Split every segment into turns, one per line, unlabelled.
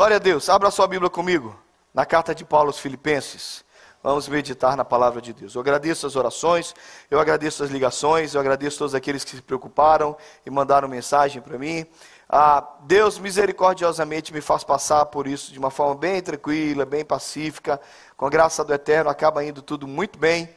Glória a Deus. Abra sua Bíblia comigo. Na carta de Paulo aos Filipenses. Vamos meditar na palavra de Deus. Eu agradeço as orações, eu agradeço as ligações, eu agradeço todos aqueles que se preocuparam e mandaram mensagem para mim. Ah, Deus misericordiosamente me faz passar por isso de uma forma bem tranquila, bem pacífica. Com a graça do Eterno, acaba indo tudo muito bem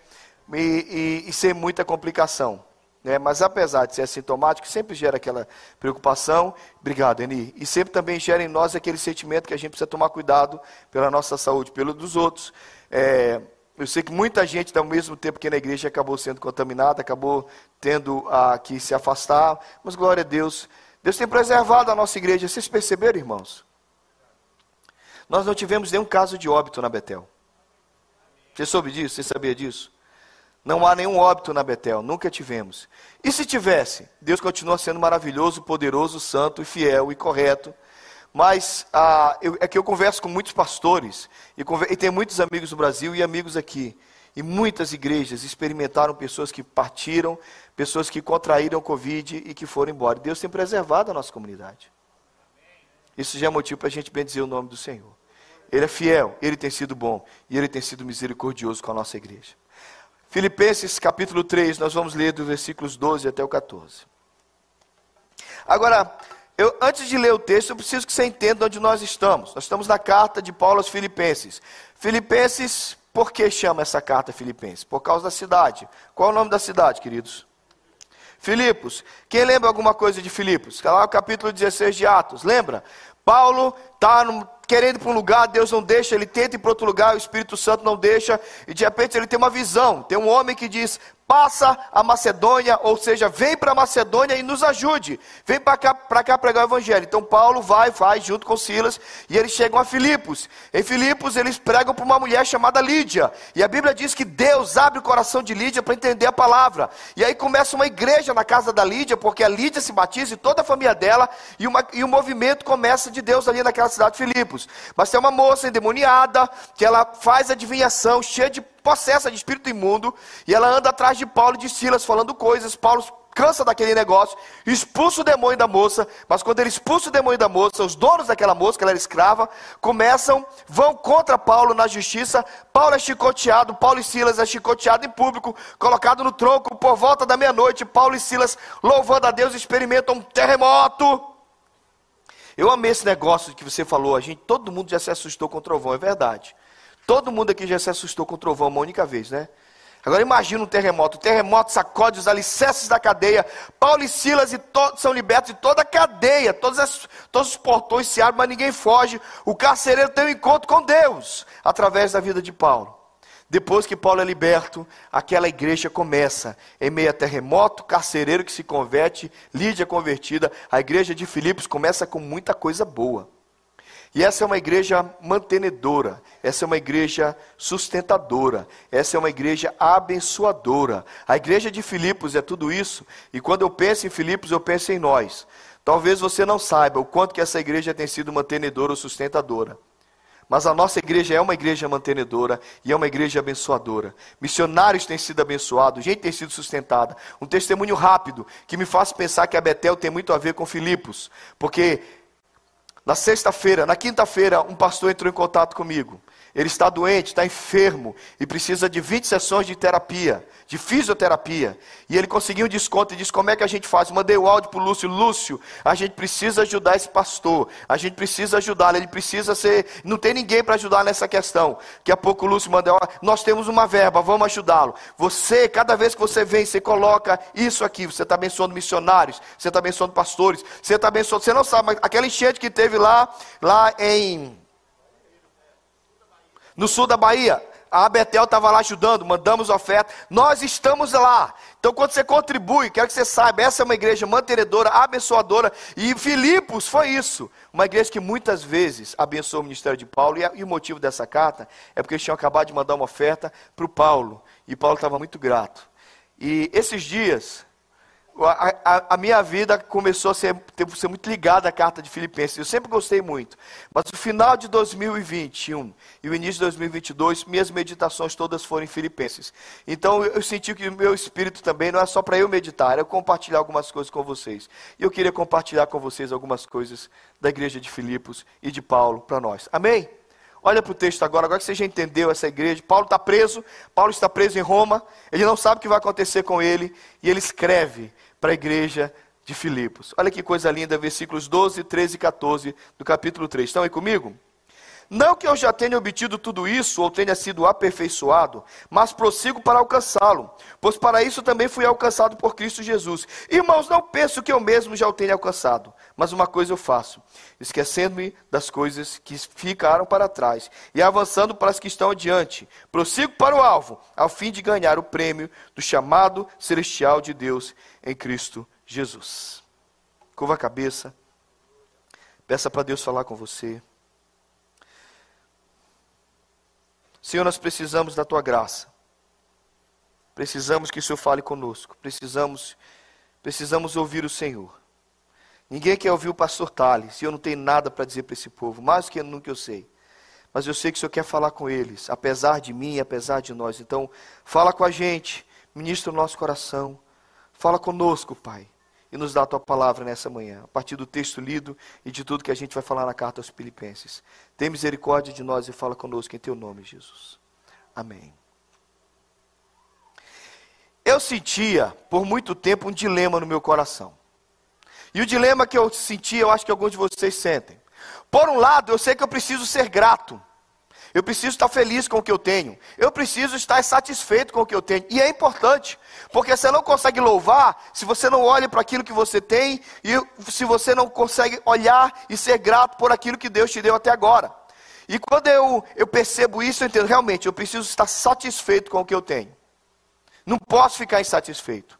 e, e, e sem muita complicação. Né? Mas apesar de ser assintomático, sempre gera aquela preocupação. Obrigado, Eni. E sempre também gera em nós aquele sentimento que a gente precisa tomar cuidado pela nossa saúde, pelo dos outros. É, eu sei que muita gente, ao mesmo tempo que na igreja, acabou sendo contaminada, acabou tendo a, que se afastar. Mas glória a Deus. Deus tem preservado a nossa igreja. Vocês perceberam, irmãos? Nós não tivemos nenhum caso de óbito na Betel. Você soube disso? Você sabia disso? Não há nenhum óbito na Betel, nunca tivemos. E se tivesse? Deus continua sendo maravilhoso, poderoso, santo e fiel e correto. Mas ah, eu, é que eu converso com muitos pastores e, e tenho muitos amigos no Brasil e amigos aqui. E muitas igrejas experimentaram pessoas que partiram, pessoas que contraíram Covid e que foram embora. Deus tem preservado a nossa comunidade. Isso já é motivo para a gente bendizer o nome do Senhor. Ele é fiel, ele tem sido bom e ele tem sido misericordioso com a nossa igreja. Filipenses capítulo 3, nós vamos ler dos versículos 12 até o 14. Agora, eu, antes de ler o texto, eu preciso que você entenda onde nós estamos. Nós estamos na carta de Paulo aos Filipenses. Filipenses, por que chama essa carta Filipenses? Por causa da cidade. Qual é o nome da cidade, queridos? Filipos. Quem lembra alguma coisa de Filipos? Lá o capítulo 16 de Atos. Lembra? Paulo está querendo para um lugar, Deus não deixa, ele tenta ir para outro lugar, o Espírito Santo não deixa, e de repente ele tem uma visão. Tem um homem que diz: passa a Macedônia, ou seja, vem para a Macedônia e nos ajude. Vem para cá, para cá pregar o evangelho. Então Paulo vai, vai junto com Silas e eles chegam a Filipos. Em Filipos eles pregam para uma mulher chamada Lídia. E a Bíblia diz que Deus abre o coração de Lídia para entender a palavra. E aí começa uma igreja na casa da Lídia, porque a Lídia se batiza e toda a família dela e, uma, e o movimento começa de Deus ali naquela cidade de Filipos. Mas tem uma moça endemoniada que ela faz adivinhação, cheia de possessa de espírito imundo, e ela anda atrás de Paulo e de Silas falando coisas. Paulo cansa daquele negócio, expulsa o demônio da moça, mas quando ele expulsa o demônio da moça, os donos daquela moça, que ela era escrava, começam, vão contra Paulo na justiça. Paulo é chicoteado, Paulo e Silas é chicoteado em público, colocado no tronco por volta da meia-noite. Paulo e Silas, louvando a Deus, experimentam um terremoto. Eu amei esse negócio que você falou, a gente, todo mundo já se assustou com o trovão, é verdade. Todo mundo aqui já se assustou com o trovão uma única vez, né? Agora imagina um terremoto. O terremoto sacode os alicerces da cadeia. Paulo e Silas e são libertos de toda a cadeia. Todos, as, todos os portões se abrem, mas ninguém foge. O carcereiro tem um encontro com Deus através da vida de Paulo. Depois que Paulo é liberto, aquela igreja começa. Em meio a terremoto, carcereiro que se converte, Lídia convertida. A igreja de Filipos começa com muita coisa boa. E essa é uma igreja mantenedora, essa é uma igreja sustentadora, essa é uma igreja abençoadora. A igreja de Filipos é tudo isso, e quando eu penso em Filipos, eu penso em nós. Talvez você não saiba o quanto que essa igreja tem sido mantenedora ou sustentadora. Mas a nossa igreja é uma igreja mantenedora e é uma igreja abençoadora. Missionários têm sido abençoados, gente tem sido sustentada. Um testemunho rápido que me faz pensar que a Betel tem muito a ver com Filipos, porque na sexta-feira, na quinta-feira, um pastor entrou em contato comigo. Ele está doente, está enfermo e precisa de 20 sessões de terapia, de fisioterapia. E ele conseguiu um desconto e disse: Como é que a gente faz? Mandei o áudio para o Lúcio: Lúcio, a gente precisa ajudar esse pastor, a gente precisa ajudá-lo, ele precisa ser. Não tem ninguém para ajudar nessa questão. Daqui a pouco o Lúcio mandou: Nós temos uma verba, vamos ajudá-lo. Você, cada vez que você vem, você coloca isso aqui. Você está abençoando missionários, você está abençoando pastores, você está abençoando. Você não sabe, mas aquela enchente que teve lá, lá em no sul da Bahia, a Betel estava lá ajudando, mandamos oferta. Nós estamos lá. Então, quando você contribui, quero que você saiba, essa é uma igreja mantenedora, abençoadora. E Filipos foi isso. Uma igreja que muitas vezes abençoou o ministério de Paulo. E, e o motivo dessa carta é porque eles tinham acabado de mandar uma oferta para o Paulo. E Paulo estava muito grato. E esses dias, a, a, a, minha vida começou a ser, a ser muito ligada à carta de Filipenses. Eu sempre gostei muito. Mas o final de 2021 e o início de 2022, minhas meditações todas foram em Filipenses. Então eu senti que o meu espírito também não é só para eu meditar, é compartilhar algumas coisas com vocês. E eu queria compartilhar com vocês algumas coisas da igreja de Filipos e de Paulo para nós. Amém? Olha para o texto agora, agora que você já entendeu essa igreja. Paulo está preso, Paulo está preso em Roma, ele não sabe o que vai acontecer com ele, e ele escreve para a igreja de Filipos. Olha que coisa linda, versículos 12, 13 e 14 do capítulo 3. Estão aí comigo? Não que eu já tenha obtido tudo isso ou tenha sido aperfeiçoado, mas prossigo para alcançá-lo, pois para isso também fui alcançado por Cristo Jesus. Irmãos, não penso que eu mesmo já o tenha alcançado, mas uma coisa eu faço, esquecendo-me das coisas que ficaram para trás e avançando para as que estão adiante, prossigo para o alvo, ao fim de ganhar o prêmio do chamado celestial de Deus em Cristo Jesus. Curva a cabeça, peça para Deus falar com você. Senhor, nós precisamos da tua graça. Precisamos que o Senhor fale conosco. Precisamos, precisamos ouvir o Senhor. Ninguém quer ouvir o pastor Tales, e eu não tenho nada para dizer para esse povo, mais do que nunca eu sei. Mas eu sei que o Senhor quer falar com eles, apesar de mim, apesar de nós. Então, fala com a gente, ministra o nosso coração. Fala conosco, Pai, e nos dá a tua palavra nessa manhã, a partir do texto lido e de tudo que a gente vai falar na carta aos Filipenses. Tem misericórdia de nós e fala conosco em teu nome, Jesus. Amém. Eu sentia por muito tempo um dilema no meu coração. E o dilema que eu sentia, eu acho que alguns de vocês sentem. Por um lado, eu sei que eu preciso ser grato. Eu preciso estar feliz com o que eu tenho. Eu preciso estar satisfeito com o que eu tenho. E é importante, porque você não consegue louvar se você não olha para aquilo que você tem e se você não consegue olhar e ser grato por aquilo que Deus te deu até agora. E quando eu, eu percebo isso, eu entendo, realmente, eu preciso estar satisfeito com o que eu tenho. Não posso ficar insatisfeito.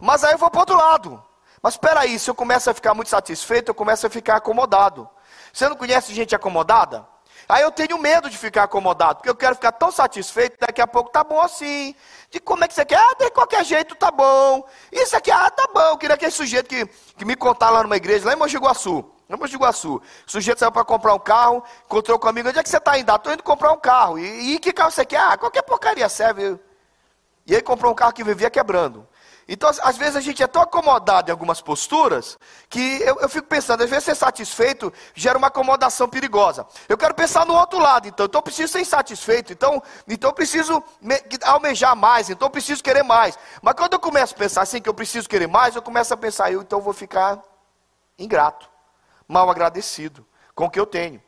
Mas aí eu vou para o outro lado. Mas espera aí, se eu começo a ficar muito satisfeito, eu começo a ficar acomodado. Você não conhece gente acomodada? Aí eu tenho medo de ficar acomodado, porque eu quero ficar tão satisfeito, daqui a pouco tá bom assim. De como é que você quer? Ah, de qualquer jeito tá bom. Isso aqui, ah, tá bom. Eu queria aquele sujeito que, que me contar lá numa igreja, lá em Mogi Guaçu. Lá em Mogi Guaçu. O sujeito saiu para comprar um carro, encontrou comigo, onde é que você está indo? Ah, estou indo comprar um carro. E, e que carro você quer? Ah, qualquer porcaria serve. E aí comprou um carro que vivia quebrando. Então, às vezes a gente é tão acomodado em algumas posturas que eu, eu, fico pensando, às vezes ser satisfeito gera uma acomodação perigosa. Eu quero pensar no outro lado, então, então eu preciso ser insatisfeito, então, então eu preciso me, almejar mais, então eu preciso querer mais. Mas quando eu começo a pensar assim, que eu preciso querer mais, eu começo a pensar, eu então vou ficar ingrato, mal agradecido com o que eu tenho.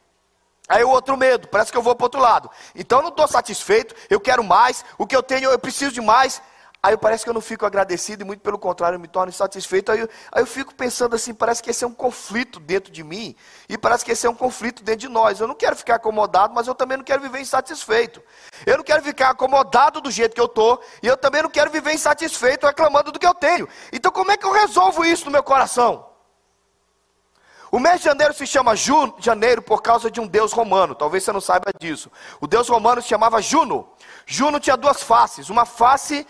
Aí o outro medo, parece que eu vou para o outro lado. Então eu não estou satisfeito, eu quero mais, o que eu tenho eu preciso de mais. Aí parece que eu não fico agradecido e muito pelo contrário, eu me torno insatisfeito. Aí eu, aí eu fico pensando assim, parece que esse é um conflito dentro de mim e parece que esse é um conflito dentro de nós. Eu não quero ficar acomodado, mas eu também não quero viver insatisfeito. Eu não quero ficar acomodado do jeito que eu estou e eu também não quero viver insatisfeito reclamando do que eu tenho. Então como é que eu resolvo isso no meu coração? O mês de janeiro se chama Ju, janeiro por causa de um deus romano. Talvez você não saiba disso. O deus romano se chamava Juno. Juno tinha duas faces, uma face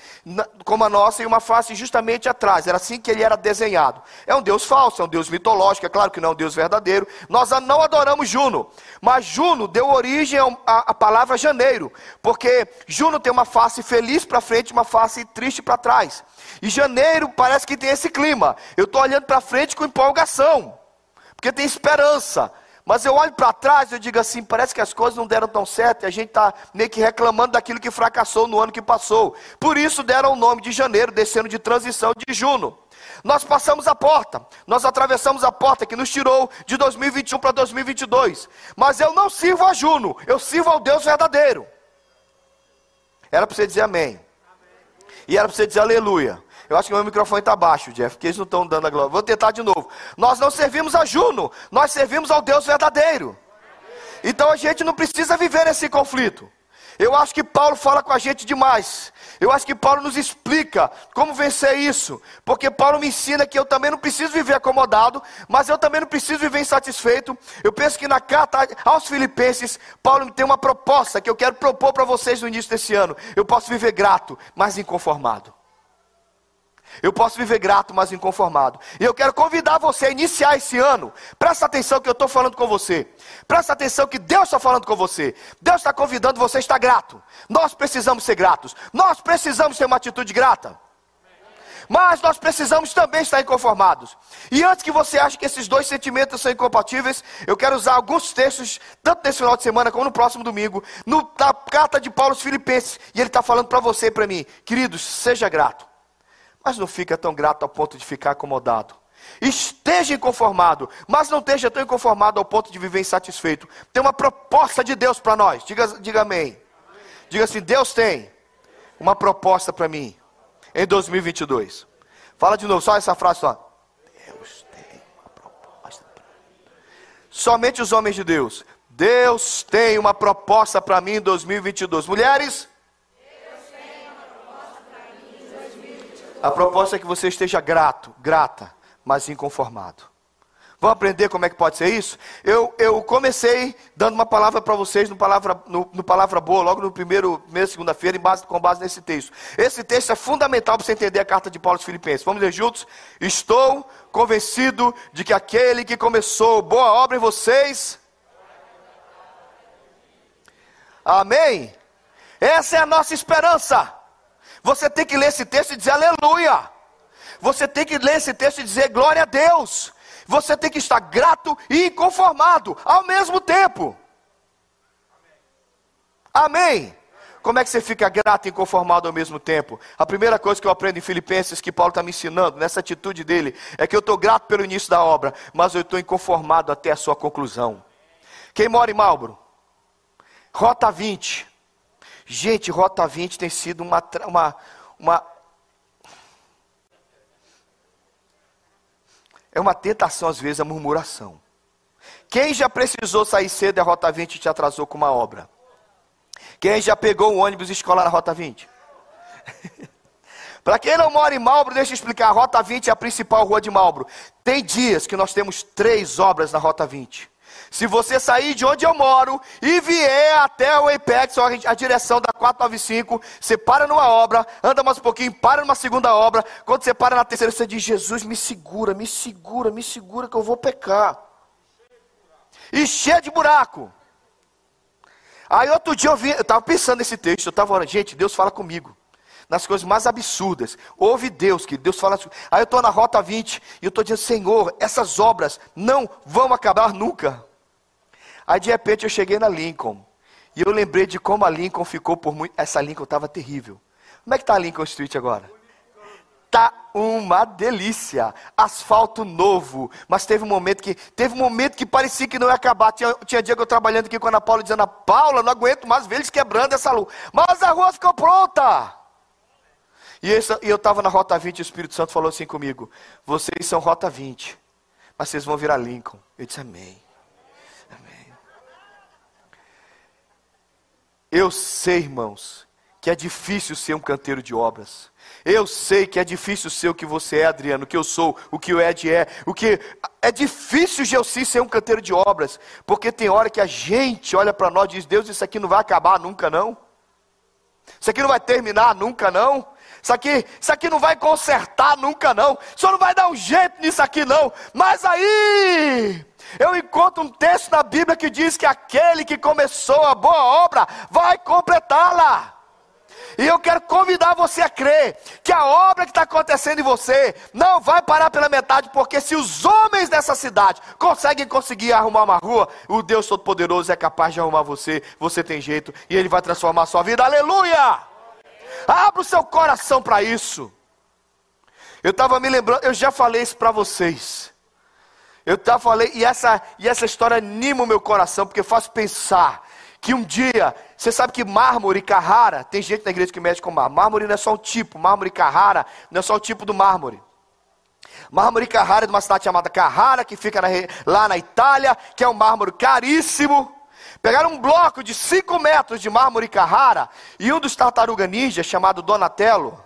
como a nossa e uma face justamente atrás. Era assim que ele era desenhado. É um deus falso, é um deus mitológico, é claro que não é um deus verdadeiro. Nós não adoramos Juno, mas Juno deu origem à palavra janeiro, porque Juno tem uma face feliz para frente e uma face triste para trás. E janeiro parece que tem esse clima. Eu estou olhando para frente com empolgação porque tem esperança. Mas eu olho para trás e digo assim: parece que as coisas não deram tão certo e a gente está meio que reclamando daquilo que fracassou no ano que passou. Por isso deram o nome de janeiro, descendo de transição de Juno. Nós passamos a porta, nós atravessamos a porta que nos tirou de 2021 para 2022. Mas eu não sirvo a Juno, eu sirvo ao Deus verdadeiro. Era para você dizer amém. E era para você dizer aleluia. Eu acho que meu microfone está baixo, Jeff, porque eles não estão dando a glória. Vou tentar de novo. Nós não servimos a Juno, nós servimos ao Deus verdadeiro. Então a gente não precisa viver esse conflito. Eu acho que Paulo fala com a gente demais. Eu acho que Paulo nos explica como vencer isso. Porque Paulo me ensina que eu também não preciso viver acomodado, mas eu também não preciso viver insatisfeito. Eu penso que na carta aos Filipenses, Paulo tem uma proposta que eu quero propor para vocês no início desse ano. Eu posso viver grato, mas inconformado. Eu posso viver grato, mas inconformado. E eu quero convidar você a iniciar esse ano. Presta atenção que eu estou falando com você. Presta atenção que Deus está falando com você. Deus está convidando você a estar grato. Nós precisamos ser gratos. Nós precisamos ter uma atitude grata. Mas nós precisamos também estar inconformados. E antes que você ache que esses dois sentimentos são incompatíveis, eu quero usar alguns textos, tanto nesse final de semana como no próximo domingo, no, na carta de Paulo aos Filipenses. E ele está falando para você e para mim, queridos, seja grato. Mas não fica tão grato ao ponto de ficar acomodado. Esteja inconformado, mas não esteja tão inconformado ao ponto de viver insatisfeito. Tem uma proposta de Deus para nós. Diga, diga amém. Diga assim: Deus tem uma proposta para mim em 2022. Fala de novo, só essa frase só. Deus tem uma proposta para. Somente os homens de Deus. Deus tem uma proposta para mim em 2022. Mulheres, A proposta é que você esteja grato, grata, mas inconformado. Vamos aprender como é que pode ser isso? Eu, eu comecei dando uma palavra para vocês no palavra, no, no, palavra Boa, logo no primeiro mês, segunda-feira, com base nesse texto. Esse texto é fundamental para você entender a carta de Paulo aos Filipenses. Vamos ler juntos? Estou convencido de que aquele que começou boa obra em vocês. Amém? Essa é a nossa esperança. Você tem que ler esse texto e dizer aleluia. Você tem que ler esse texto e dizer glória a Deus. Você tem que estar grato e inconformado ao mesmo tempo. Amém. Como é que você fica grato e inconformado ao mesmo tempo? A primeira coisa que eu aprendo em Filipenses, que Paulo está me ensinando, nessa atitude dele, é que eu estou grato pelo início da obra, mas eu estou inconformado até a sua conclusão. Quem mora em Malbro? Rota 20. Gente, Rota 20 tem sido uma, uma, uma é uma tentação às vezes a murmuração. Quem já precisou sair cedo da Rota 20 e te atrasou com uma obra? Quem já pegou o ônibus escolar na Rota 20? Para quem não mora em Malbro, deixa eu explicar. A Rota 20 é a principal rua de Malbro. Tem dias que nós temos três obras na Rota 20. Se você sair de onde eu moro e vier até o Apex, a direção da 495, você para numa obra, anda mais um pouquinho, para numa segunda obra. Quando você para na terceira, você diz: Jesus, me segura, me segura, me segura que eu vou pecar. E cheio de buraco. Aí outro dia eu vi, eu estava pensando nesse texto, eu estava orando, gente, Deus fala comigo. Nas coisas mais absurdas. Ouve Deus, que Deus fala. Aí eu estou na rota 20 e eu estou dizendo, Senhor, essas obras não vão acabar nunca. Aí de repente eu cheguei na Lincoln. E eu lembrei de como a Lincoln ficou por muito. Essa Lincoln estava terrível. Como é que está a Lincoln Street agora? Tá uma delícia, asfalto novo, mas teve um momento que teve um momento que parecia que não ia acabar. Tinha, tinha dia que eu trabalhando aqui com a Ana Paula dizendo: Paula, não aguento mais ver eles quebrando essa luz. Mas a rua ficou pronta. E eu estava na Rota 20 e o Espírito Santo falou assim comigo: Vocês são Rota 20, mas vocês vão virar Lincoln. Eu disse: Amém. Eu sei, irmãos, que é difícil ser um canteiro de obras. Eu sei que é difícil ser o que você é, Adriano, o que eu sou, o que o Ed é, o que é difícil Gelsi ser um canteiro de obras, porque tem hora que a gente olha para nós e diz: Deus, isso aqui não vai acabar nunca não. Isso aqui não vai terminar nunca não. Isso aqui, isso aqui não vai consertar nunca não. Só não vai dar um jeito nisso aqui não. Mas aí eu encontro um texto na Bíblia que diz que aquele que começou a boa obra vai completá-la. E eu quero convidar você a crer que a obra que está acontecendo em você não vai parar pela metade, porque se os homens dessa cidade conseguem conseguir arrumar uma rua, o Deus Todo-Poderoso é capaz de arrumar você, você tem jeito, e Ele vai transformar a sua vida. Aleluia! Abra o seu coração para isso. Eu estava me lembrando, eu já falei isso para vocês. Eu já falei, e essa, e essa história anima o meu coração, porque faz pensar que um dia, você sabe que mármore Carrara, tem gente na igreja que mexe com mármore. Mármore não é só um tipo, mármore Carrara não é só o tipo do mármore. Mármore Carrara é de uma cidade chamada Carrara, que fica na, lá na Itália, que é um mármore caríssimo. Pegaram um bloco de 5 metros de mármore Carrara e um dos tartaruga ninja, chamado Donatello.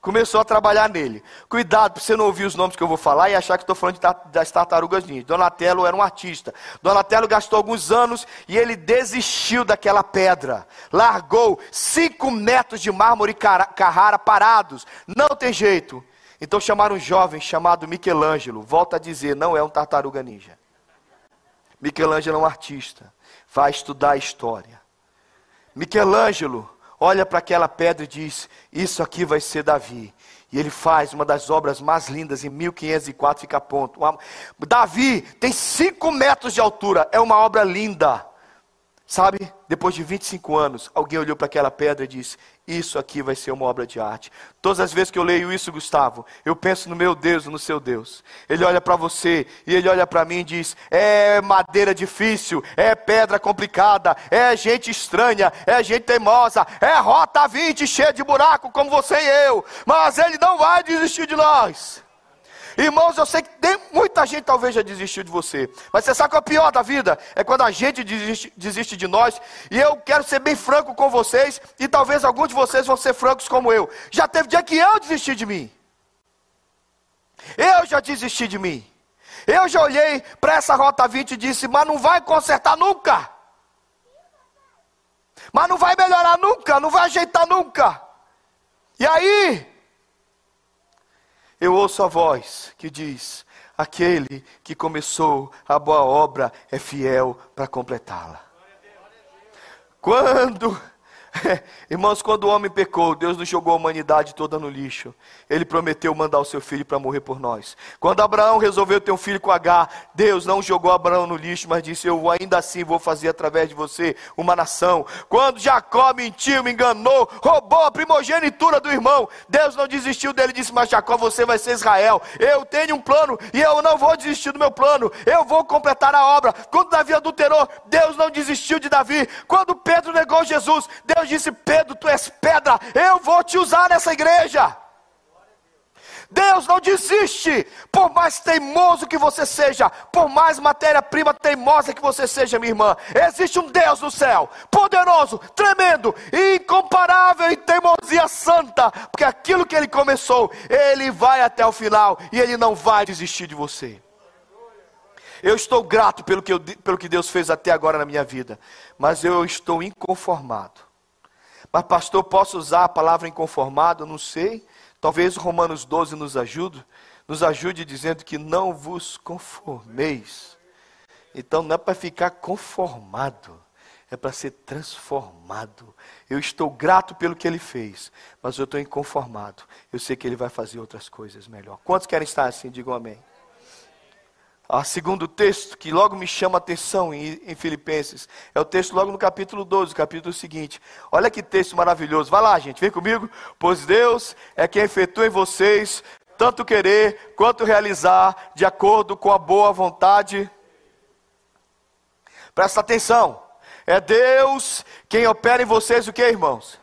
começou a trabalhar nele. Cuidado para você não ouvir os nomes que eu vou falar e achar que estou falando das tartarugas ninja. Donatello era um artista. Donatello gastou alguns anos e ele desistiu daquela pedra. Largou cinco metros de mármore Carrara parados. Não tem jeito. Então chamaram um jovem chamado Michelangelo. Volta a dizer, não é um tartaruga ninja. Michelangelo é um artista. Vai estudar a história. Michelangelo olha para aquela pedra e diz: Isso aqui vai ser Davi. E ele faz uma das obras mais lindas, em 1504 fica a ponto. Davi tem 5 metros de altura, é uma obra linda. Sabe, depois de 25 anos, alguém olhou para aquela pedra e disse: Isso aqui vai ser uma obra de arte. Todas as vezes que eu leio isso, Gustavo, eu penso no meu Deus, no seu Deus. Ele olha para você e ele olha para mim e diz: É madeira difícil, é pedra complicada, é gente estranha, é gente teimosa, é rota 20 cheia de buraco, como você e eu, mas ele não vai desistir de nós. Irmãos, eu sei que tem, muita gente talvez já desistiu de você. Mas você sabe qual é o pior da vida? É quando a gente desiste, desiste de nós. E eu quero ser bem franco com vocês. E talvez alguns de vocês vão ser francos como eu. Já teve dia que eu desisti de mim. Eu já desisti de mim. Eu já olhei para essa rota 20 e disse: Mas não vai consertar nunca. Mas não vai melhorar nunca. Não vai ajeitar nunca. E aí, eu ouço a voz que diz: aquele que começou a boa obra é fiel para completá-la. Quando Irmãos, quando o homem pecou, Deus não jogou a humanidade toda no lixo. Ele prometeu mandar o seu filho para morrer por nós. Quando Abraão resolveu ter um filho com H, Deus não jogou Abraão no lixo, mas disse: Eu ainda assim vou fazer através de você uma nação. Quando Jacó mentiu, me enganou, roubou a primogenitura do irmão, Deus não desistiu dele disse: Mas Jacó, você vai ser Israel. Eu tenho um plano e eu não vou desistir do meu plano. Eu vou completar a obra. Quando Davi adulterou, Deus não desistiu de Davi. Quando Pedro negou Jesus, Deus Deus disse: Pedro, tu és pedra, eu vou te usar nessa igreja. Deus não desiste, por mais teimoso que você seja, por mais matéria-prima teimosa que você seja, minha irmã, existe um Deus no céu, poderoso, tremendo, incomparável em teimosia santa, porque aquilo que ele começou, ele vai até o final e ele não vai desistir de você. Eu estou grato pelo que, eu, pelo que Deus fez até agora na minha vida, mas eu estou inconformado mas, pastor, posso usar a palavra inconformado? Não sei. Talvez Romanos 12 nos ajude. Nos ajude dizendo que não vos conformeis. Então não é para ficar conformado, é para ser transformado. Eu estou grato pelo que ele fez, mas eu estou inconformado. Eu sei que ele vai fazer outras coisas melhor. Quantos querem estar assim? Digam amém. A segundo texto que logo me chama a atenção em, em, Filipenses é o texto logo no capítulo 12, capítulo seguinte. Olha que texto maravilhoso. Vai lá, gente, vem comigo. Pois Deus é quem efetua em vocês tanto querer quanto realizar, de acordo com a boa vontade. Presta atenção. É Deus quem opera em vocês o que, irmãos?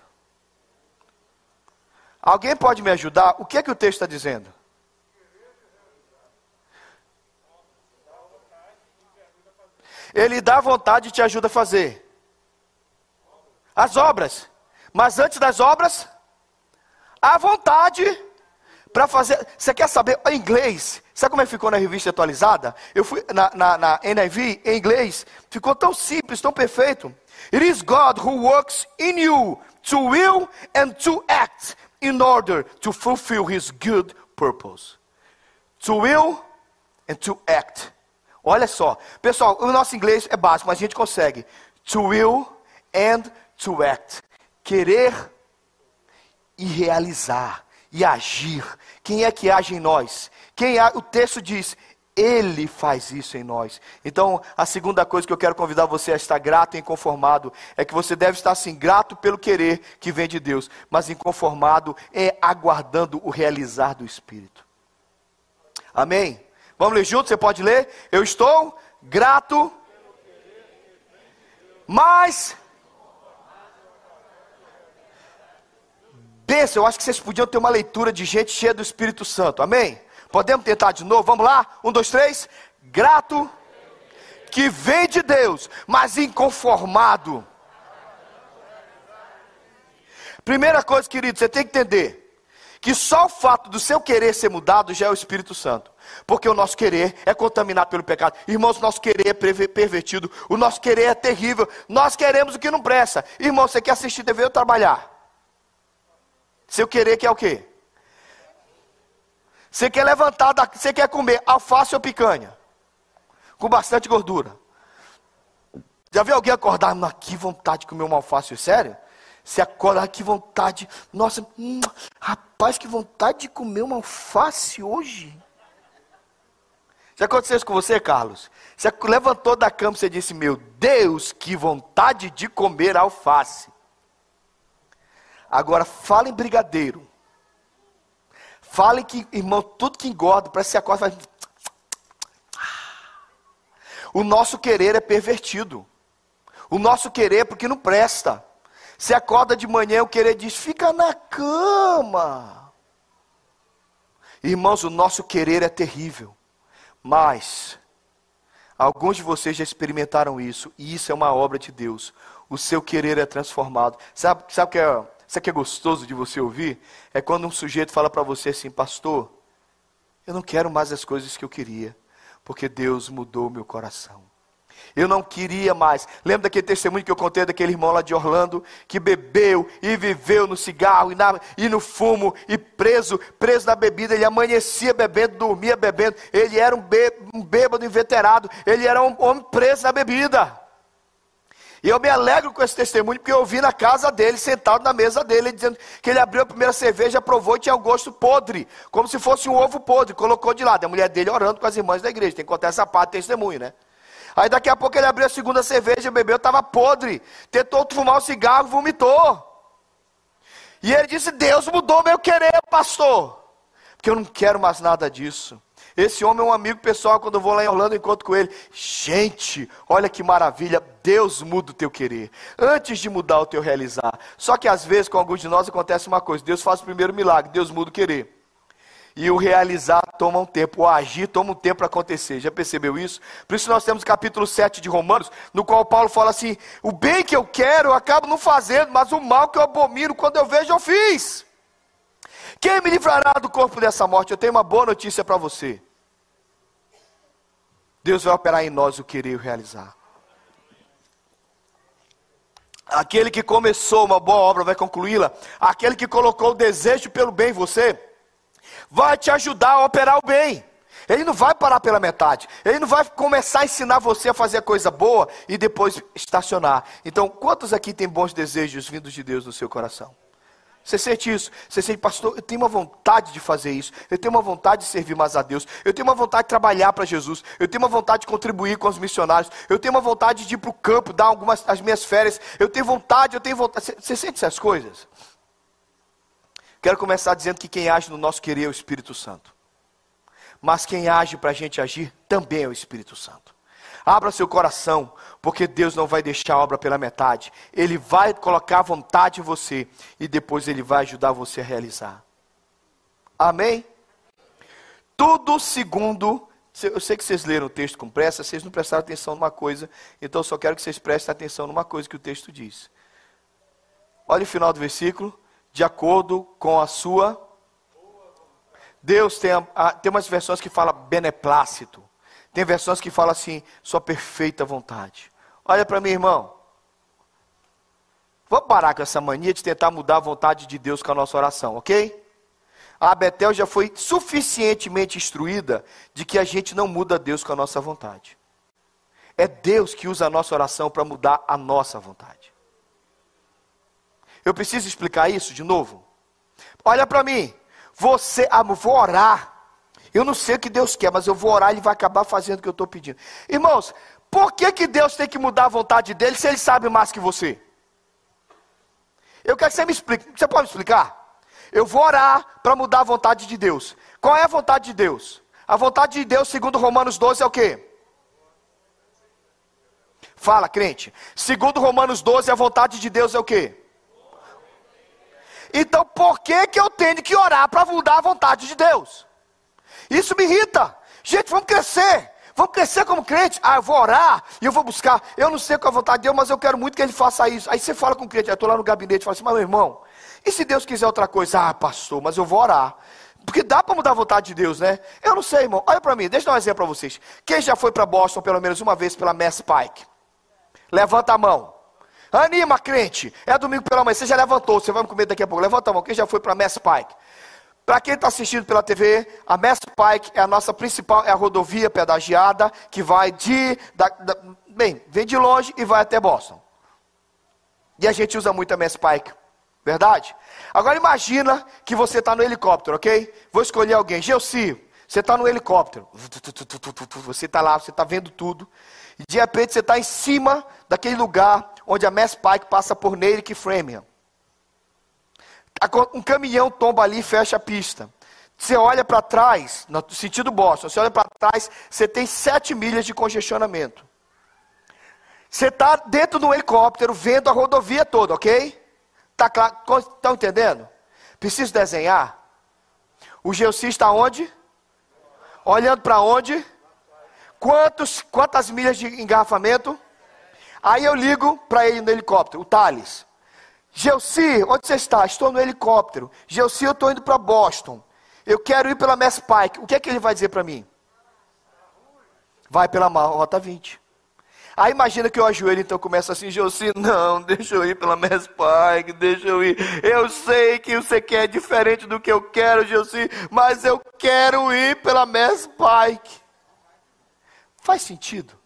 Alguém pode me ajudar? O que é que o texto está dizendo? Ele dá vontade e te ajuda a fazer. As obras. Mas antes das obras, a vontade para fazer. Você quer saber em inglês? Sabe como é que ficou na revista atualizada? Eu fui na, na, na NIV, em inglês, ficou tão simples, tão perfeito. It is God who works in you to will and to act in order to fulfill his good purpose. To will and to act. Olha só, pessoal, o nosso inglês é básico, mas a gente consegue. To will and to act. Querer e realizar e agir. Quem é que age em nós? Quem é, o texto diz, ele faz isso em nós. Então, a segunda coisa que eu quero convidar você a estar grato e inconformado é que você deve estar assim, grato pelo querer que vem de Deus, mas inconformado é aguardando o realizar do Espírito. Amém? Vamos ler juntos? Você pode ler? Eu estou grato, mas. Pensa, eu acho que vocês podiam ter uma leitura de gente cheia do Espírito Santo. Amém? Podemos tentar de novo? Vamos lá? Um, dois, três. Grato, que vem de Deus, mas inconformado. Primeira coisa, querido, você tem que entender que só o fato do seu querer ser mudado já é o Espírito Santo. Porque o nosso querer é contaminado pelo pecado. Irmãos, o nosso querer é pervertido. O nosso querer é terrível. Nós queremos o que não presta. Irmão, você quer assistir TV ou trabalhar? Seu querer quer o quê? Você quer levantar, da, você quer comer alface ou picanha? Com bastante gordura. Já viu alguém acordar? Mas que vontade de comer uma alface, sério? Você acorda, que vontade. Nossa, hum, rapaz, que vontade de comer uma alface hoje. Já aconteceu isso com você, Carlos? Você levantou da cama e você disse: Meu Deus, que vontade de comer alface. Agora, fala em brigadeiro. Fale que, irmão, tudo que engorda, parece que você acorda faz. O nosso querer é pervertido. O nosso querer é porque não presta. Você acorda de manhã, o querer diz: fica na cama. Irmãos, o nosso querer é terrível. Mas, alguns de vocês já experimentaram isso, e isso é uma obra de Deus. O seu querer é transformado. Sabe, sabe o que é Sabe que é gostoso de você ouvir? É quando um sujeito fala para você assim, pastor, eu não quero mais as coisas que eu queria, porque Deus mudou meu coração. Eu não queria mais. Lembra daquele testemunho que eu contei daquele irmão lá de Orlando, que bebeu e viveu no cigarro e, na, e no fumo, e preso, preso na bebida. Ele amanhecia bebendo, dormia bebendo. Ele era um, um bêbado inveterado. Ele era um homem preso na bebida. E eu me alegro com esse testemunho, porque eu vi na casa dele, sentado na mesa dele, dizendo que ele abriu a primeira cerveja, provou e tinha um gosto podre, como se fosse um ovo podre, colocou de lado. A mulher dele orando com as irmãs da igreja, tem que contar essa parte do testemunho, né? Aí daqui a pouco ele abriu a segunda cerveja, bebeu, estava podre, tentou fumar um cigarro, vomitou. E ele disse: Deus mudou meu querer, pastor, porque eu não quero mais nada disso. Esse homem é um amigo pessoal, quando eu vou lá em Orlando, eu encontro com ele. Gente, olha que maravilha, Deus muda o teu querer, antes de mudar o teu realizar. Só que às vezes com alguns de nós acontece uma coisa: Deus faz o primeiro milagre, Deus muda o querer. E o realizar toma um tempo, o agir toma um tempo para acontecer. Já percebeu isso? Por isso nós temos o capítulo 7 de Romanos, no qual Paulo fala assim: o bem que eu quero eu acabo não fazendo, mas o mal que eu abomino, quando eu vejo, eu fiz. Quem me livrará do corpo dessa morte? Eu tenho uma boa notícia para você. Deus vai operar em nós o querer e o realizar. Aquele que começou uma boa obra vai concluí-la. Aquele que colocou o desejo pelo bem em você, vai te ajudar a operar o bem. Ele não vai parar pela metade. Ele não vai começar a ensinar você a fazer coisa boa e depois estacionar. Então, quantos aqui têm bons desejos vindos de Deus no seu coração? Você sente isso? Você sente, pastor, eu tenho uma vontade de fazer isso. Eu tenho uma vontade de servir mais a Deus. Eu tenho uma vontade de trabalhar para Jesus. Eu tenho uma vontade de contribuir com os missionários. Eu tenho uma vontade de ir para o campo, dar algumas as minhas férias. Eu tenho vontade, eu tenho vontade. Você, você sente essas coisas? Quero começar dizendo que quem age no nosso querer é o Espírito Santo. Mas quem age para a gente agir também é o Espírito Santo. Abra seu coração, porque Deus não vai deixar a obra pela metade. Ele vai colocar vontade em você e depois ele vai ajudar você a realizar. Amém? Tudo segundo. Eu sei que vocês leram o texto com pressa, vocês não prestaram atenção numa coisa, então eu só quero que vocês prestem atenção numa coisa que o texto diz. Olha o final do versículo. De acordo com a sua. Deus tem, tem umas versões que fala beneplácito. Tem versões que falam assim, sua perfeita vontade. Olha para mim, irmão. Vamos parar com essa mania de tentar mudar a vontade de Deus com a nossa oração, ok? A Betel já foi suficientemente instruída de que a gente não muda Deus com a nossa vontade. É Deus que usa a nossa oração para mudar a nossa vontade. Eu preciso explicar isso de novo? Olha para mim. Você, ah, vou orar. Eu não sei o que Deus quer, mas eu vou orar e Ele vai acabar fazendo o que eu estou pedindo. Irmãos, por que, que Deus tem que mudar a vontade dele se Ele sabe mais que você? Eu quero que você me explique. Você pode me explicar? Eu vou orar para mudar a vontade de Deus. Qual é a vontade de Deus? A vontade de Deus, segundo Romanos 12, é o quê? Fala, crente. Segundo Romanos 12, a vontade de Deus é o quê? Então, por que, que eu tenho que orar para mudar a vontade de Deus? Isso me irrita. Gente, vamos crescer. Vamos crescer como crente. Ah, eu vou orar e eu vou buscar. Eu não sei qual é a vontade de Deus, mas eu quero muito que ele faça isso. Aí você fala com o crente, eu estou lá no gabinete e fala assim, mas meu irmão, E se Deus quiser outra coisa? Ah, pastor, mas eu vou orar. Porque dá para mudar a vontade de Deus, né? Eu não sei, irmão. Olha para mim, deixa eu dar um exemplo para vocês. Quem já foi para Boston pelo menos uma vez pela Mass Pike? Levanta a mão. Anima, crente. É domingo pela manhã. Você já levantou, você vai me comer daqui a pouco. Levanta a mão. Quem já foi para Mass Pike? Para quem está assistindo pela TV, a Mass Pike é a nossa principal, é a rodovia pedagiada que vai de, da, da, bem, vem de longe e vai até Boston. E a gente usa muito a Mass Pike, verdade? Agora imagina que você está no helicóptero, ok? Vou escolher alguém. Gelsi, você está no helicóptero. Você está lá, você está vendo tudo. E de repente você está em cima daquele lugar onde a Mass Pike passa por Natick e Framingham. Um caminhão tomba ali e fecha a pista. Você olha para trás, no sentido Boston, você olha para trás, você tem sete milhas de congestionamento. Você está dentro do helicóptero vendo a rodovia toda, ok? Está claro? Estão entendendo? Preciso desenhar. O Geossi está onde? Olhando para onde? Quantos, quantas milhas de engarrafamento? Aí eu ligo para ele no helicóptero, o Thales. Gelsi, onde você está? Estou no helicóptero. Gelsi, eu estou indo para Boston. Eu quero ir pela Mass Pike. O que é que ele vai dizer para mim? Vai pela Rota 20. Aí imagina que eu ajoelho, então começa assim, Gelsi, não, deixa eu ir pela Mass Pike, deixa eu ir. Eu sei que você quer diferente do que eu quero, Gelsi, mas eu quero ir pela Mass Pike. Faz sentido?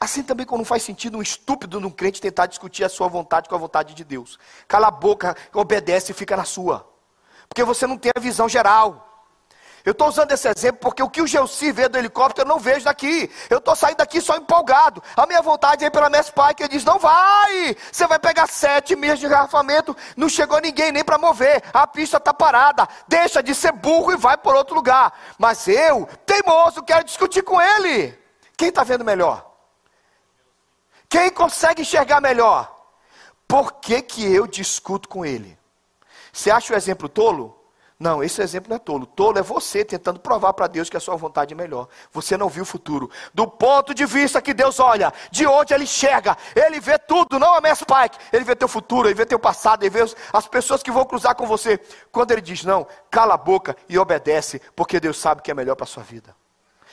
Assim também como não faz sentido um estúpido num crente tentar discutir a sua vontade com a vontade de Deus. Cala a boca, obedece e fica na sua. Porque você não tem a visão geral. Eu estou usando esse exemplo porque o que o Gelsi vê do helicóptero eu não vejo daqui. Eu estou saindo daqui só empolgado. A minha vontade é pela Mess que ele diz: não vai! Você vai pegar sete milhas de engarrafamento, não chegou ninguém nem para mover, a pista está parada. Deixa de ser burro e vai por outro lugar. Mas eu, teimoso, quero discutir com ele. Quem está vendo melhor? Quem consegue enxergar melhor? Por que, que eu discuto com ele? Você acha o exemplo tolo? Não, esse exemplo não é tolo. Tolo é você tentando provar para Deus que a sua vontade é melhor. Você não viu o futuro. Do ponto de vista que Deus olha, de onde Ele enxerga, Ele vê tudo, não a Mess Pike. Ele vê teu futuro, Ele vê teu passado, Ele vê as pessoas que vão cruzar com você. Quando Ele diz não, cala a boca e obedece, porque Deus sabe que é melhor para a sua vida.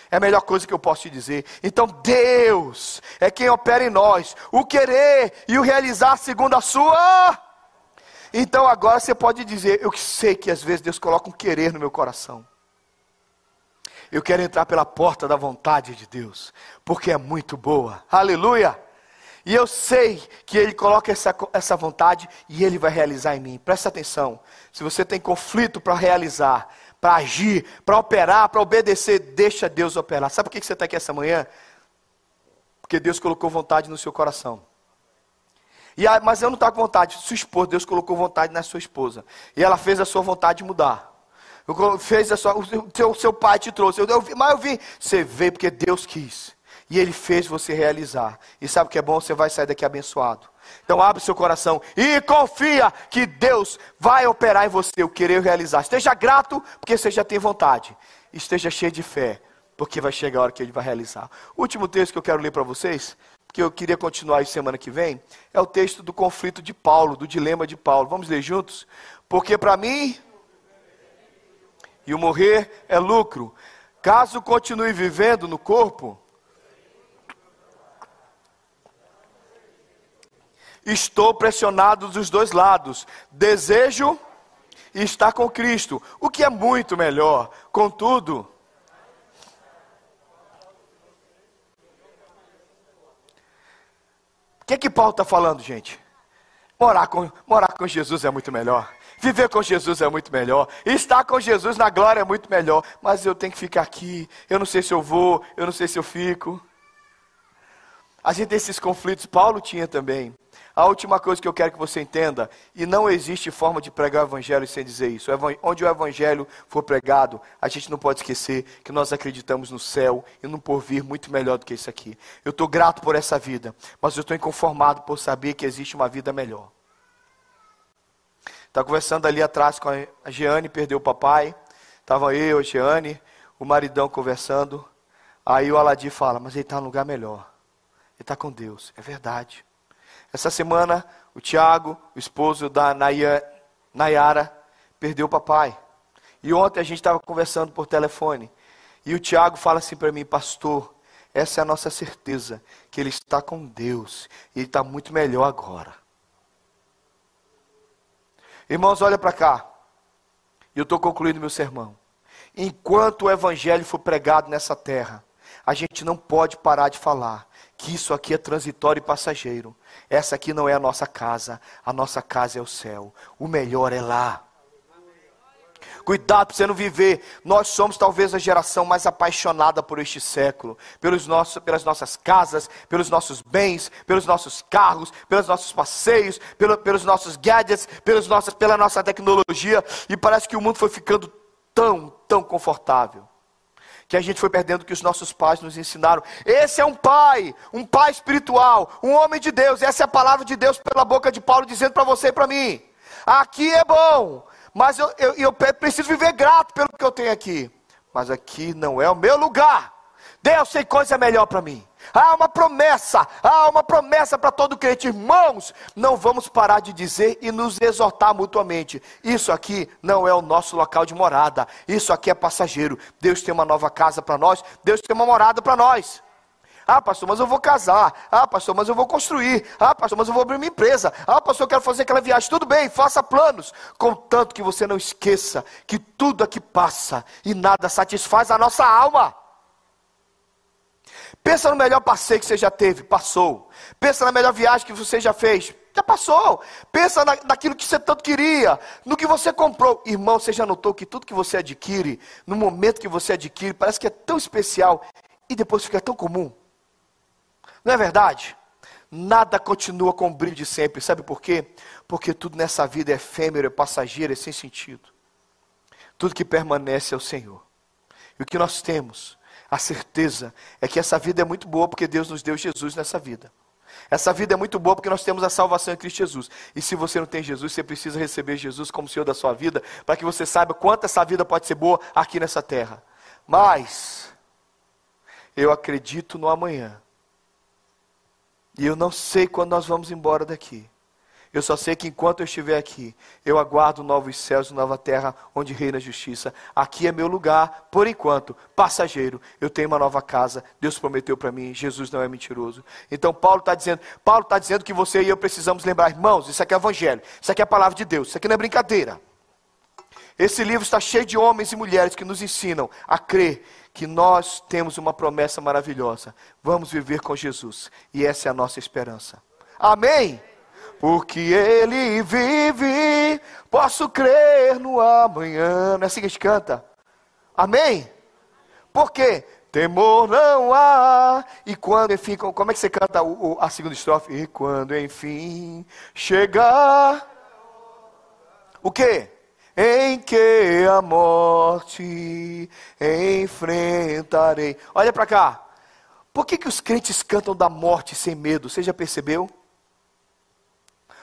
É a melhor coisa que eu posso te dizer. Então, Deus é quem opera em nós o querer e o realizar segundo a sua. Então, agora você pode dizer: Eu sei que às vezes Deus coloca um querer no meu coração. Eu quero entrar pela porta da vontade de Deus, porque é muito boa. Aleluia! E eu sei que Ele coloca essa, essa vontade e Ele vai realizar em mim. Presta atenção. Se você tem conflito para realizar, para agir, para operar, para obedecer. Deixa Deus operar. Sabe por que você está aqui essa manhã? Porque Deus colocou vontade no seu coração. E, mas eu não estou com vontade. Sua esposa, Deus colocou vontade na sua esposa. E ela fez a sua vontade mudar. Fez a sua, o seu, seu pai te trouxe. Eu, eu, mas eu vim. Você veio porque Deus quis. E Ele fez você realizar. E sabe o que é bom? Você vai sair daqui abençoado. Então abre seu coração e confia que Deus vai operar em você o querer realizar. Esteja grato, porque você já tem vontade. Esteja cheio de fé, porque vai chegar a hora que ele vai realizar. O último texto que eu quero ler para vocês, que eu queria continuar semana que vem, é o texto do conflito de Paulo, do dilema de Paulo. Vamos ler juntos? Porque para mim e o morrer é lucro. Caso continue vivendo no corpo, Estou pressionado dos dois lados. Desejo estar com Cristo, o que é muito melhor. Contudo, o que é que Paulo está falando, gente? Morar com, morar com Jesus é muito melhor. Viver com Jesus é muito melhor. Estar com Jesus na glória é muito melhor. Mas eu tenho que ficar aqui. Eu não sei se eu vou, eu não sei se eu fico. A gente tem esses conflitos. Paulo tinha também. A última coisa que eu quero que você entenda, e não existe forma de pregar o evangelho sem dizer isso. Onde o evangelho for pregado, a gente não pode esquecer que nós acreditamos no céu e no porvir muito melhor do que isso aqui. Eu estou grato por essa vida, mas eu estou inconformado por saber que existe uma vida melhor. Estava conversando ali atrás com a Jeane, perdeu o papai. Estava eu, a Jeane, o maridão conversando. Aí o Aladim fala, mas ele está num lugar melhor. Ele está com Deus. É verdade. Essa semana, o Tiago, o esposo da Nayara, perdeu o papai. E ontem a gente estava conversando por telefone. E o Tiago fala assim para mim, pastor, essa é a nossa certeza, que ele está com Deus. E ele está muito melhor agora. Irmãos, olha para cá. E eu estou concluindo meu sermão. Enquanto o evangelho for pregado nessa terra, a gente não pode parar de falar que isso aqui é transitório e passageiro. Essa aqui não é a nossa casa, a nossa casa é o céu. O melhor é lá. Cuidado para você não viver. Nós somos talvez a geração mais apaixonada por este século, pelos nossos, pelas nossas casas, pelos nossos bens, pelos nossos carros, pelos nossos passeios, pelo, pelos nossos gadgets, pelos nossos, pela nossa tecnologia. E parece que o mundo foi ficando tão, tão confortável que a gente foi perdendo que os nossos pais nos ensinaram. Esse é um pai, um pai espiritual, um homem de Deus. Essa é a palavra de Deus pela boca de Paulo dizendo para você e para mim. Aqui é bom, mas eu, eu, eu preciso viver grato pelo que eu tenho aqui. Mas aqui não é o meu lugar. Deus tem coisa melhor para mim. Há uma promessa, há uma promessa para todo crente. Irmãos, não vamos parar de dizer e nos exortar mutuamente. Isso aqui não é o nosso local de morada. Isso aqui é passageiro. Deus tem uma nova casa para nós. Deus tem uma morada para nós. Ah, pastor, mas eu vou casar. Ah, pastor, mas eu vou construir. Ah, pastor, mas eu vou abrir uma empresa. Ah, pastor, eu quero fazer aquela viagem. Tudo bem, faça planos. Contanto que você não esqueça que tudo aqui passa e nada satisfaz a nossa alma. Pensa no melhor passeio que você já teve, passou. Pensa na melhor viagem que você já fez, já passou. Pensa na, naquilo que você tanto queria, no que você comprou. Irmão, você já notou que tudo que você adquire, no momento que você adquire, parece que é tão especial e depois fica tão comum. Não é verdade? Nada continua com o brilho de sempre. Sabe por quê? Porque tudo nessa vida é efêmero, é passageiro, é sem sentido. Tudo que permanece é o Senhor. E o que nós temos, a certeza, é que essa vida é muito boa porque Deus nos deu Jesus nessa vida. Essa vida é muito boa porque nós temos a salvação em Cristo Jesus. E se você não tem Jesus, você precisa receber Jesus como Senhor da sua vida, para que você saiba quanto essa vida pode ser boa aqui nessa terra. Mas, eu acredito no amanhã. E eu não sei quando nós vamos embora daqui. Eu só sei que enquanto eu estiver aqui, eu aguardo novos céus e nova terra onde reina a justiça. Aqui é meu lugar, por enquanto, passageiro. Eu tenho uma nova casa. Deus prometeu para mim. Jesus não é mentiroso. Então Paulo está dizendo, Paulo está dizendo que você e eu precisamos lembrar, irmãos, isso aqui é evangelho, isso aqui é a palavra de Deus, isso aqui não é brincadeira. Esse livro está cheio de homens e mulheres que nos ensinam a crer que nós temos uma promessa maravilhosa. Vamos viver com Jesus. E essa é a nossa esperança. Amém? Porque Ele vive, posso crer no amanhã. Não é assim que a gente canta? Amém? Por quê? Temor não há. E quando enfim, como é que você canta a segunda estrofe? E quando enfim chegar. O quê? em que a morte enfrentarei. Olha para cá. Por que, que os crentes cantam da morte sem medo? Você já percebeu?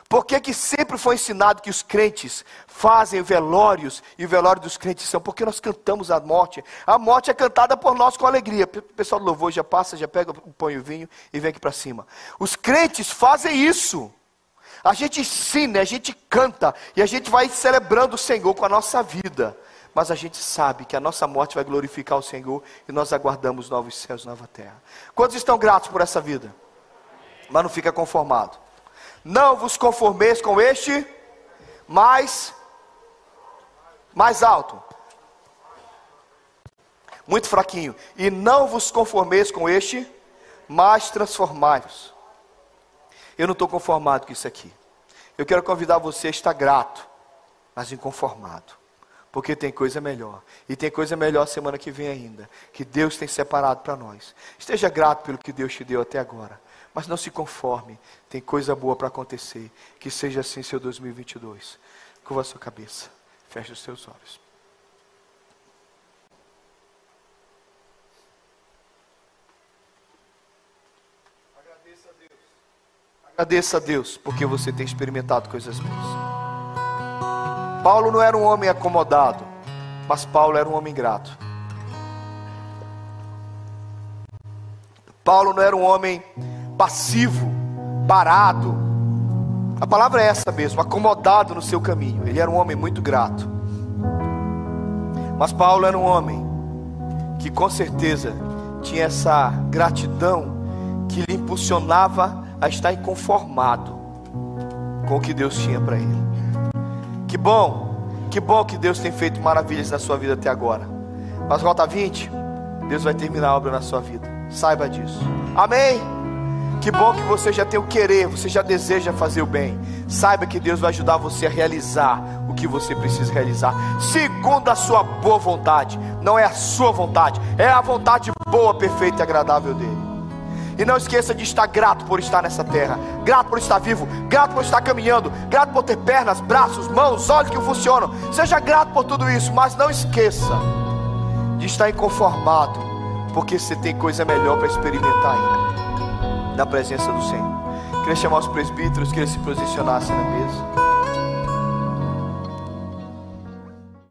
Por que, que sempre foi ensinado que os crentes fazem velórios e o velório dos crentes são? Porque nós cantamos a morte. A morte é cantada por nós com alegria. O pessoal do louvor já passa, já pega, põe o vinho e vem aqui para cima. Os crentes fazem isso. A gente ensina, a gente canta e a gente vai celebrando o Senhor com a nossa vida. Mas a gente sabe que a nossa morte vai glorificar o Senhor e nós aguardamos novos céus, nova terra. Quantos estão gratos por essa vida? Mas não fica conformado. Não vos conformeis com este, mais mais alto. Muito fraquinho. E não vos conformeis com este, mas transformai-vos. Eu não estou conformado com isso aqui. Eu quero convidar você a estar grato, mas inconformado. Porque tem coisa melhor. E tem coisa melhor semana que vem ainda. Que Deus tem separado para nós. Esteja grato pelo que Deus te deu até agora. Mas não se conforme. Tem coisa boa para acontecer. Que seja assim seu 2022. Curva a sua cabeça. Feche os seus olhos. Agradeça a Deus, porque você tem experimentado coisas boas. Paulo não era um homem acomodado, mas Paulo era um homem grato. Paulo não era um homem passivo, parado. A palavra é essa mesmo, acomodado no seu caminho. Ele era um homem muito grato. Mas Paulo era um homem que com certeza tinha essa gratidão que lhe impulsionava a estar inconformado com o que Deus tinha para ele. Que bom, que bom que Deus tem feito maravilhas na sua vida até agora. Mas volta 20, Deus vai terminar a obra na sua vida. Saiba disso. Amém. Que bom que você já tem o querer, você já deseja fazer o bem. Saiba que Deus vai ajudar você a realizar o que você precisa realizar, segundo a sua boa vontade. Não é a sua vontade, é a vontade boa, perfeita e agradável dele. E não esqueça de estar grato por estar nessa terra, grato por estar vivo, grato por estar caminhando, grato por ter pernas, braços, mãos, olhos que funcionam. Seja grato por tudo isso, mas não esqueça de estar inconformado, porque você tem coisa melhor para experimentar ainda na presença do Senhor. Queria chamar os presbíteros que eles se posicionassem na mesa.